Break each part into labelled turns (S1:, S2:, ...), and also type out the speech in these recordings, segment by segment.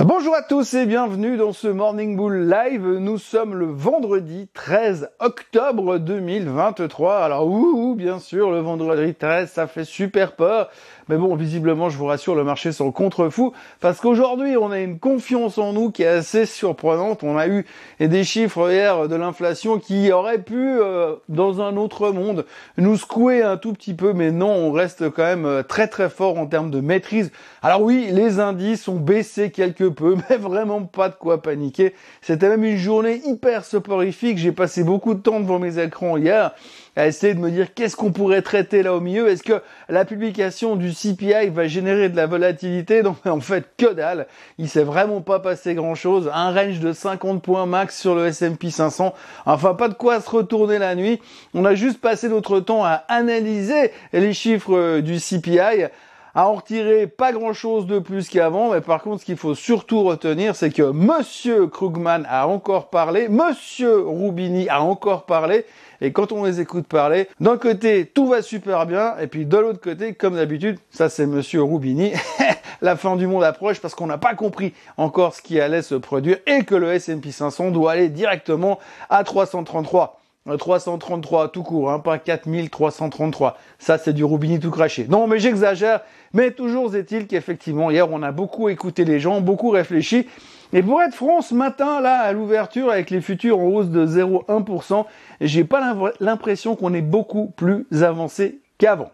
S1: Bonjour à tous et bienvenue dans ce Morning Bull Live. Nous sommes le vendredi 13 octobre 2023. Alors, ouh, bien sûr, le vendredi 13, ça fait super peur. Mais bon, visiblement, je vous rassure, le marché s'en contre-fou parce qu'aujourd'hui, on a une confiance en nous qui est assez surprenante. On a eu des chiffres hier de l'inflation qui auraient pu, euh, dans un autre monde, nous secouer un tout petit peu, mais non, on reste quand même euh, très très fort en termes de maîtrise. Alors oui, les indices ont baissé peu, mais vraiment pas de quoi paniquer. C'était même une journée hyper soporifique. J'ai passé beaucoup de temps devant mes écrans hier à essayer de me dire qu'est-ce qu'on pourrait traiter là au milieu. Est-ce que la publication du CPI va générer de la volatilité? Non, en fait, que dalle. Il s'est vraiment pas passé grand-chose. Un range de 50 points max sur le S&P 500. Enfin, pas de quoi se retourner la nuit. On a juste passé notre temps à analyser les chiffres euh, du CPI à en retirer pas grand chose de plus qu'avant, mais par contre, ce qu'il faut surtout retenir, c'est que Monsieur Krugman a encore parlé, Monsieur Rubini a encore parlé, et quand on les écoute parler, d'un côté, tout va super bien, et puis de l'autre côté, comme d'habitude, ça c'est Monsieur Rubini, la fin du monde approche parce qu'on n'a pas compris encore ce qui allait se produire et que le S&P 500 doit aller directement à 333. 333 tout court, hein, pas 4333. Ça, c'est du Rubini tout craché. Non, mais j'exagère. Mais toujours est-il qu'effectivement, hier, on a beaucoup écouté les gens, beaucoup réfléchi. Et pour être franc, ce matin, là, à l'ouverture, avec les futurs en hausse de 0,1%, j'ai pas l'impression qu'on est beaucoup plus avancé qu'avant.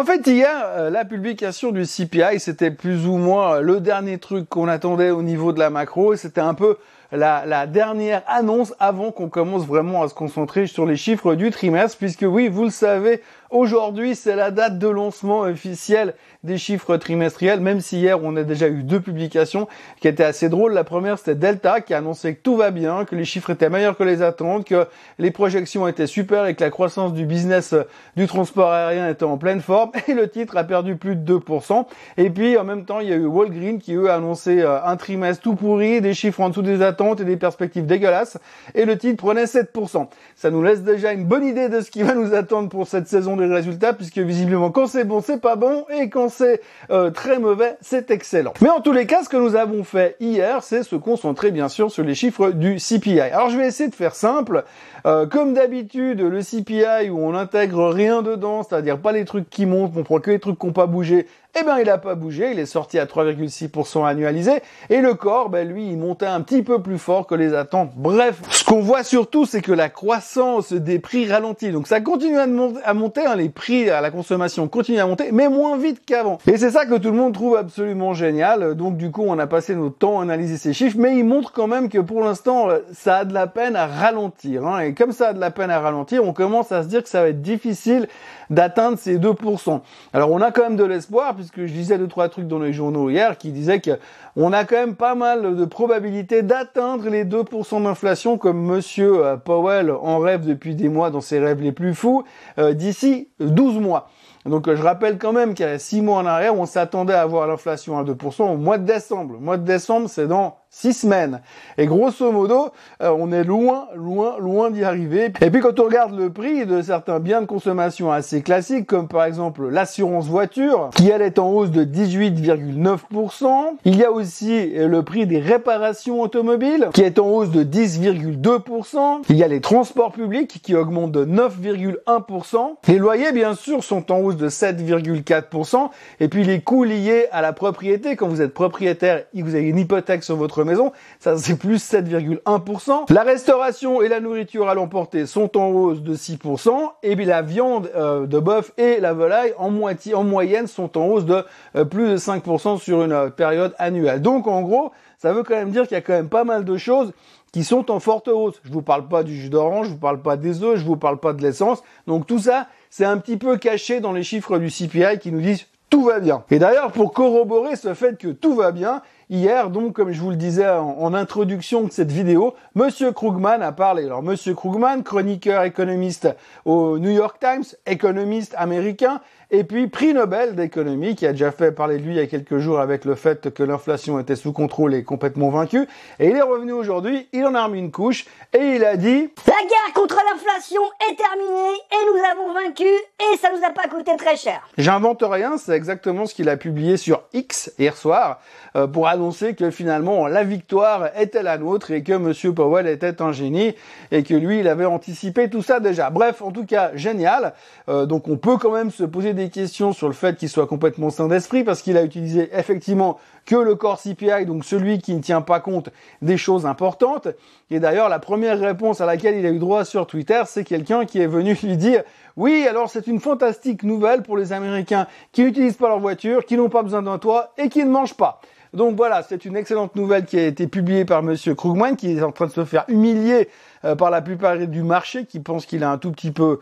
S1: En fait hier euh, la publication du CPI c'était plus ou moins le dernier truc qu'on attendait au niveau de la macro. C'était un peu la, dernière annonce avant qu'on commence vraiment à se concentrer sur les chiffres du trimestre, puisque oui, vous le savez, aujourd'hui c'est la date de lancement officiel des chiffres trimestriels, même si hier on a déjà eu deux publications qui étaient assez drôles. La première c'était Delta qui a annoncé que tout va bien, que les chiffres étaient meilleurs que les attentes, que les projections étaient super et que la croissance du business du transport aérien était en pleine forme. Et le titre a perdu plus de 2%. Et puis en même temps il y a eu Walgreen qui eux a annoncé euh, un trimestre tout pourri, des chiffres en dessous des attentes et des perspectives dégueulasses, et le titre prenait 7%. Ça nous laisse déjà une bonne idée de ce qui va nous attendre pour cette saison de résultats, puisque visiblement quand c'est bon, c'est pas bon, et quand c'est euh, très mauvais, c'est excellent. Mais en tous les cas, ce que nous avons fait hier, c'est se concentrer bien sûr sur les chiffres du CPI. Alors je vais essayer de faire simple. Euh, comme d'habitude, le CPI où on n'intègre rien dedans, c'est-à-dire pas les trucs qui montent, on prend que les trucs qui n'ont pas bougé, eh ben il n'a pas bougé, il est sorti à 3,6% annualisé, et le corps, ben lui, il montait un petit peu plus fort que les attentes. Bref, ce qu'on voit surtout, c'est que la croissance des prix ralentit. Donc ça continue à, monter, hein, les prix à la consommation continuent à monter, mais moins vite qu'avant. Et c'est ça que tout le monde trouve absolument génial. Donc du coup, on a passé notre temps à analyser ces chiffres, mais ils montrent quand même que pour l'instant, ça a de la peine à ralentir. Hein. Et comme ça a de la peine à ralentir, on commence à se dire que ça va être difficile d'atteindre ces 2%. Alors on a quand même de l'espoir, puisque je disais deux, trois trucs dans les journaux hier qui disaient que on a quand même pas mal de probabilités d'atteindre les 2% d'inflation comme monsieur euh, Powell en rêve depuis des mois dans ses rêves les plus fous euh, d'ici 12 mois. Donc euh, je rappelle quand même qu'il y a 6 mois en arrière, on s'attendait à avoir l'inflation à 2% au mois de décembre. Le mois de décembre, c'est dans six semaines. Et grosso modo, euh, on est loin, loin, loin d'y arriver. Et puis quand on regarde le prix de certains biens de consommation assez classiques, comme par exemple l'assurance voiture, qui elle est en hausse de 18,9%. Il y a aussi euh, le prix des réparations automobiles, qui est en hausse de 10,2%. Il y a les transports publics, qui augmentent de 9,1%. Les loyers, bien sûr, sont en hausse de 7,4%. Et puis les coûts liés à la propriété, quand vous êtes propriétaire, vous avez une hypothèque sur votre maison, ça c'est plus 7,1%. La restauration et la nourriture à l'emporter sont en hausse de 6%, et la viande euh, de bœuf et la volaille en moitié, en moyenne sont en hausse de euh, plus de 5% sur une euh, période annuelle. Donc en gros, ça veut quand même dire qu'il y a quand même pas mal de choses qui sont en forte hausse. Je vous parle pas du jus d'orange, je vous parle pas des œufs, je vous parle pas de l'essence. Donc tout ça, c'est un petit peu caché dans les chiffres du CPI qui nous disent tout va bien. Et d'ailleurs, pour corroborer ce fait que tout va bien, Hier, donc, comme je vous le disais en, introduction de cette vidéo, Monsieur Krugman a parlé. Alors, Monsieur Krugman, chroniqueur économiste au New York Times, économiste américain, et puis, prix Nobel d'économie, qui a déjà fait parler de lui il y a quelques jours avec le fait que l'inflation était sous contrôle et complètement vaincue. Et il est revenu aujourd'hui, il en a remis une couche, et il a dit
S2: La guerre contre l'inflation est terminée, et nous avons vaincu, et ça nous a pas coûté très cher.
S1: J'invente rien, c'est exactement ce qu'il a publié sur X hier soir, euh, pour annoncer que finalement la victoire était la nôtre, et que Monsieur Powell était un génie, et que lui, il avait anticipé tout ça déjà. Bref, en tout cas, génial. Euh, donc on peut quand même se poser des questions sur le fait qu'il soit complètement sain d'esprit parce qu'il a utilisé effectivement que le corps CPI, donc celui qui ne tient pas compte des choses importantes. Et d'ailleurs, la première réponse à laquelle il a eu droit sur Twitter, c'est quelqu'un qui est venu lui dire oui, alors c'est une fantastique nouvelle pour les Américains qui n'utilisent pas leur voiture, qui n'ont pas besoin d'un toit et qui ne mangent pas. Donc voilà, c'est une excellente nouvelle qui a été publiée par Monsieur Krugman, qui est en train de se faire humilier euh, par la plupart du marché, qui pense qu'il a un tout petit peu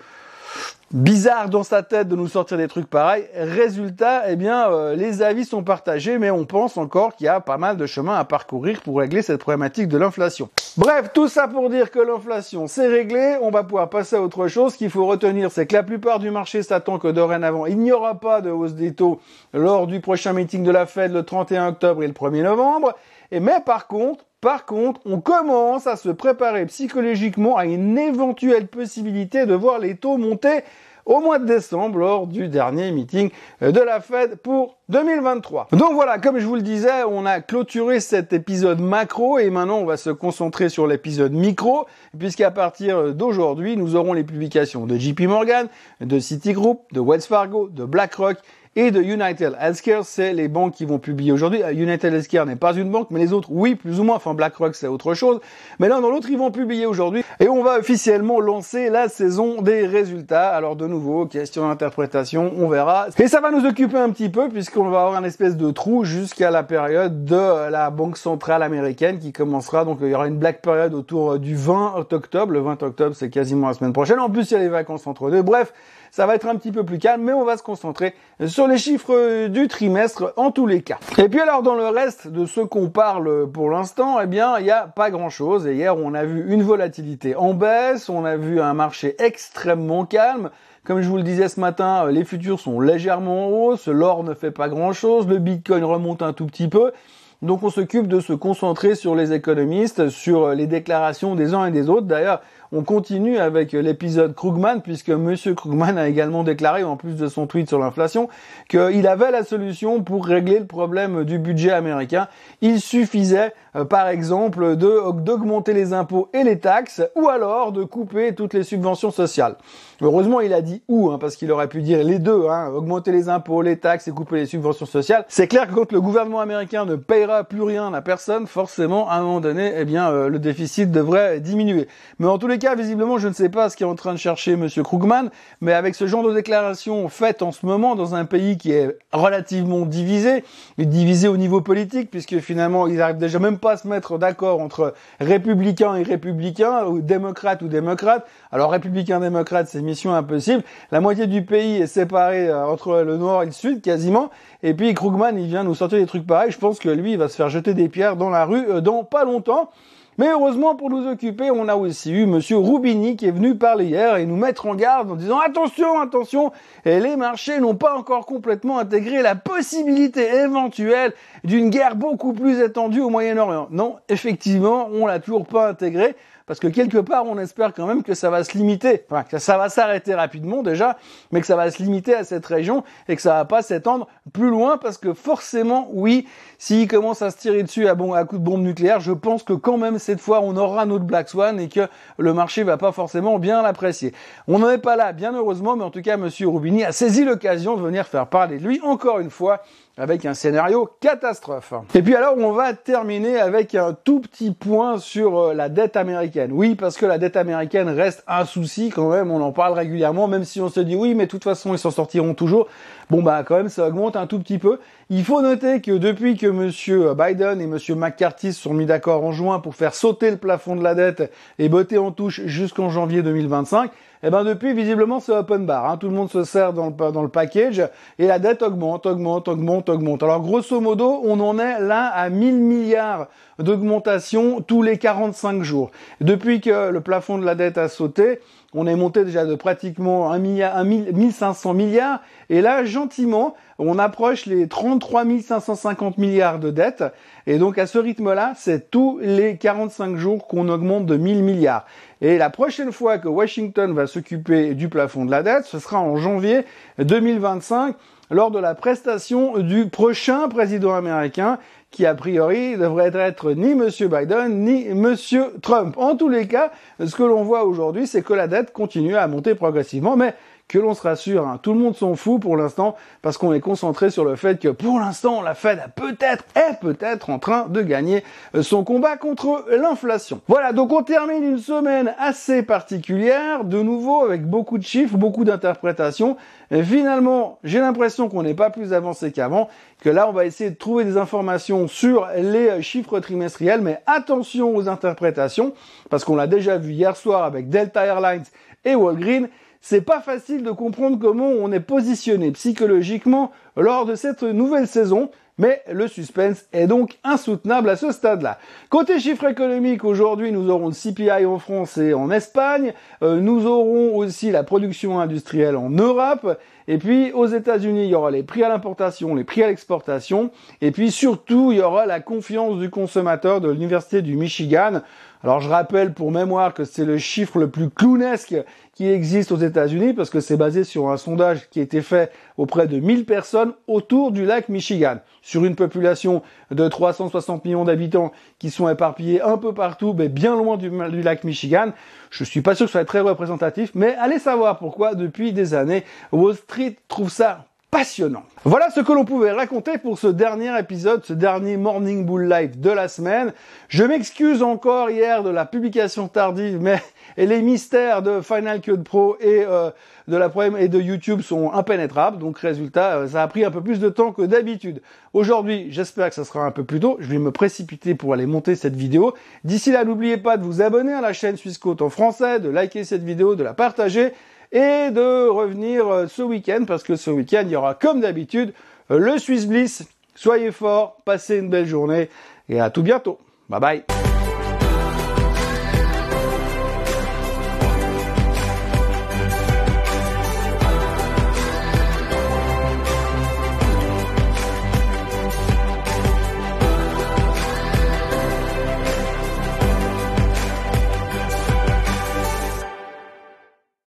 S1: bizarre dans sa tête de nous sortir des trucs pareils. Résultat, eh bien, euh, les avis sont partagés, mais on pense encore qu'il y a pas mal de chemin à parcourir pour régler cette problématique de l'inflation. Bref, tout ça pour dire que l'inflation, c'est réglé. On va pouvoir passer à autre chose. Ce qu'il faut retenir, c'est que la plupart du marché s'attend que dorénavant, il n'y aura pas de hausse des taux lors du prochain meeting de la Fed le 31 octobre et le 1er novembre. Et mais par contre, par contre, on commence à se préparer psychologiquement à une éventuelle possibilité de voir les taux monter au mois de décembre lors du dernier meeting de la Fed pour 2023. Donc voilà, comme je vous le disais, on a clôturé cet épisode macro et maintenant on va se concentrer sur l'épisode micro puisqu'à partir d'aujourd'hui, nous aurons les publications de JP Morgan, de Citigroup, de Wells Fargo, de BlackRock et de United Healthcare, c'est les banques qui vont publier aujourd'hui. Euh, United Healthcare n'est pas une banque, mais les autres, oui, plus ou moins. Enfin, BlackRock, c'est autre chose. Mais l'un dans l'autre, ils vont publier aujourd'hui. Et on va officiellement lancer la saison des résultats. Alors, de nouveau, question d'interprétation, on verra. Et ça va nous occuper un petit peu, puisqu'on va avoir un espèce de trou jusqu'à la période de la Banque Centrale Américaine qui commencera. Donc, il y aura une black période autour du 20 octobre. Le 20 octobre, c'est quasiment la semaine prochaine. En plus, il y a les vacances entre deux. Bref, ça va être un petit peu plus calme, mais on va se concentrer sur les chiffres du trimestre en tous les cas. Et puis alors dans le reste de ce qu'on parle pour l'instant, eh bien il n'y a pas grand chose. Et hier on a vu une volatilité en baisse, on a vu un marché extrêmement calme. Comme je vous le disais ce matin, les futurs sont légèrement en hausse, l'or ne fait pas grand chose, le bitcoin remonte un tout petit peu. Donc on s'occupe de se concentrer sur les économistes, sur les déclarations des uns et des autres. D'ailleurs, on continue avec l'épisode Krugman, puisque Monsieur Krugman a également déclaré, en plus de son tweet sur l'inflation, qu'il avait la solution pour régler le problème du budget américain. Il suffisait, euh, par exemple, d'augmenter les impôts et les taxes, ou alors de couper toutes les subventions sociales. Heureusement, il a dit ou, hein, parce qu'il aurait pu dire les deux, hein, augmenter les impôts, les taxes et couper les subventions sociales. C'est clair que quand le gouvernement américain ne payera plus rien à personne, forcément, à un moment donné, eh bien, euh, le déficit devrait diminuer. Mais en tous les cas, visiblement, je ne sais pas ce qu'est en train de chercher Monsieur Krugman, mais avec ce genre de déclaration faite en ce moment dans un pays qui est relativement divisé, divisé au niveau politique, puisque finalement, ils arrivent déjà même pas à se mettre d'accord entre républicains et républicains, ou démocrates ou démocrates. Alors, républicains, démocrates, c'est mission impossible. La moitié du pays est séparée euh, entre le nord et le sud, quasiment. Et puis, Krugman, il vient nous sortir des trucs pareils. Je pense que lui, il va se faire jeter des pierres dans la rue euh, dans pas longtemps. Mais heureusement pour nous occuper, on a aussi eu Monsieur Roubini qui est venu parler hier et nous mettre en garde en disant attention, attention, et les marchés n'ont pas encore complètement intégré la possibilité éventuelle d'une guerre beaucoup plus étendue au Moyen-Orient. Non, effectivement, on l'a toujours pas intégré parce que quelque part, on espère quand même que ça va se limiter, enfin, que ça va s'arrêter rapidement déjà, mais que ça va se limiter à cette région et que ça va pas s'étendre plus loin, parce que forcément, oui, s'il commence à se tirer dessus à, coup de bombe nucléaire, je pense que quand même cette fois, on aura notre Black Swan et que le marché va pas forcément bien l'apprécier. On n'en est pas là, bien heureusement, mais en tout cas, Monsieur Roubini a saisi l'occasion de venir faire parler de lui encore une fois avec un scénario catastrophe. Et puis alors on va terminer avec un tout petit point sur euh, la dette américaine. Oui, parce que la dette américaine reste un souci quand même, on en parle régulièrement, même si on se dit oui, mais de toute façon ils s'en sortiront toujours. Bon bah quand même ça augmente un tout petit peu. Il faut noter que depuis que monsieur Biden et monsieur McCarthy se sont mis d'accord en juin pour faire sauter le plafond de la dette et botter en touche jusqu'en janvier 2025, eh ben depuis, visiblement, c'est open bar. Hein. Tout le monde se sert dans le, dans le package et la dette augmente, augmente, augmente, augmente. Alors grosso modo, on en est là à 1000 milliards d'augmentation tous les 45 jours. Depuis que le plafond de la dette a sauté, on est monté déjà de pratiquement 1 milliard, 1 1500 milliards, et là, gentiment, on approche les 33 550 milliards de dettes, et donc à ce rythme-là, c'est tous les 45 jours qu'on augmente de 1000 milliards. Et la prochaine fois que Washington va s'occuper du plafond de la dette, ce sera en janvier 2025, lors de la prestation du prochain président américain qui a priori devrait être ni M. Biden ni M. Trump. En tous les cas, ce que l'on voit aujourd'hui, c'est que la dette continue à monter progressivement, mais que l'on se rassure, hein. tout le monde s'en fout pour l'instant parce qu'on est concentré sur le fait que pour l'instant la Fed a peut-être est peut-être en train de gagner euh, son combat contre l'inflation. Voilà, donc on termine une semaine assez particulière, de nouveau avec beaucoup de chiffres, beaucoup d'interprétations. Finalement, j'ai l'impression qu'on n'est pas plus avancé qu'avant, que là on va essayer de trouver des informations sur les euh, chiffres trimestriels, mais attention aux interprétations, parce qu'on l'a déjà vu hier soir avec Delta Airlines et Walgreens, c'est pas facile de comprendre comment on est positionné psychologiquement lors de cette nouvelle saison, mais le suspense est donc insoutenable à ce stade-là. Côté chiffres économiques, aujourd'hui nous aurons le CPI en France et en Espagne, euh, nous aurons aussi la production industrielle en Europe, et puis aux États-Unis il y aura les prix à l'importation, les prix à l'exportation, et puis surtout il y aura la confiance du consommateur de l'Université du Michigan. Alors je rappelle pour mémoire que c'est le chiffre le plus clownesque qui existe aux États-Unis parce que c'est basé sur un sondage qui a été fait auprès de 1000 personnes autour du lac Michigan. Sur une population de 360 millions d'habitants qui sont éparpillés un peu partout, mais bien loin du, lac Michigan, je suis pas sûr que ce soit très représentatif, mais allez savoir pourquoi depuis des années Wall Street trouve ça passionnant. Voilà ce que l'on pouvait raconter pour ce dernier épisode, ce dernier Morning Bull Live de la semaine. Je m'excuse encore hier de la publication tardive, mais les mystères de Final Cut Pro et euh, de la et de YouTube sont impénétrables. Donc résultat, euh, ça a pris un peu plus de temps que d'habitude. Aujourd'hui, j'espère que ça sera un peu plus tôt. Je vais me précipiter pour aller monter cette vidéo. D'ici là, n'oubliez pas de vous abonner à la chaîne Suisse en français, de liker cette vidéo, de la partager et de revenir euh, ce week-end parce que ce week-end il y aura comme d'habitude euh, le Swiss Bliss. Soyez forts, passez une belle journée et à tout bientôt. Bye bye.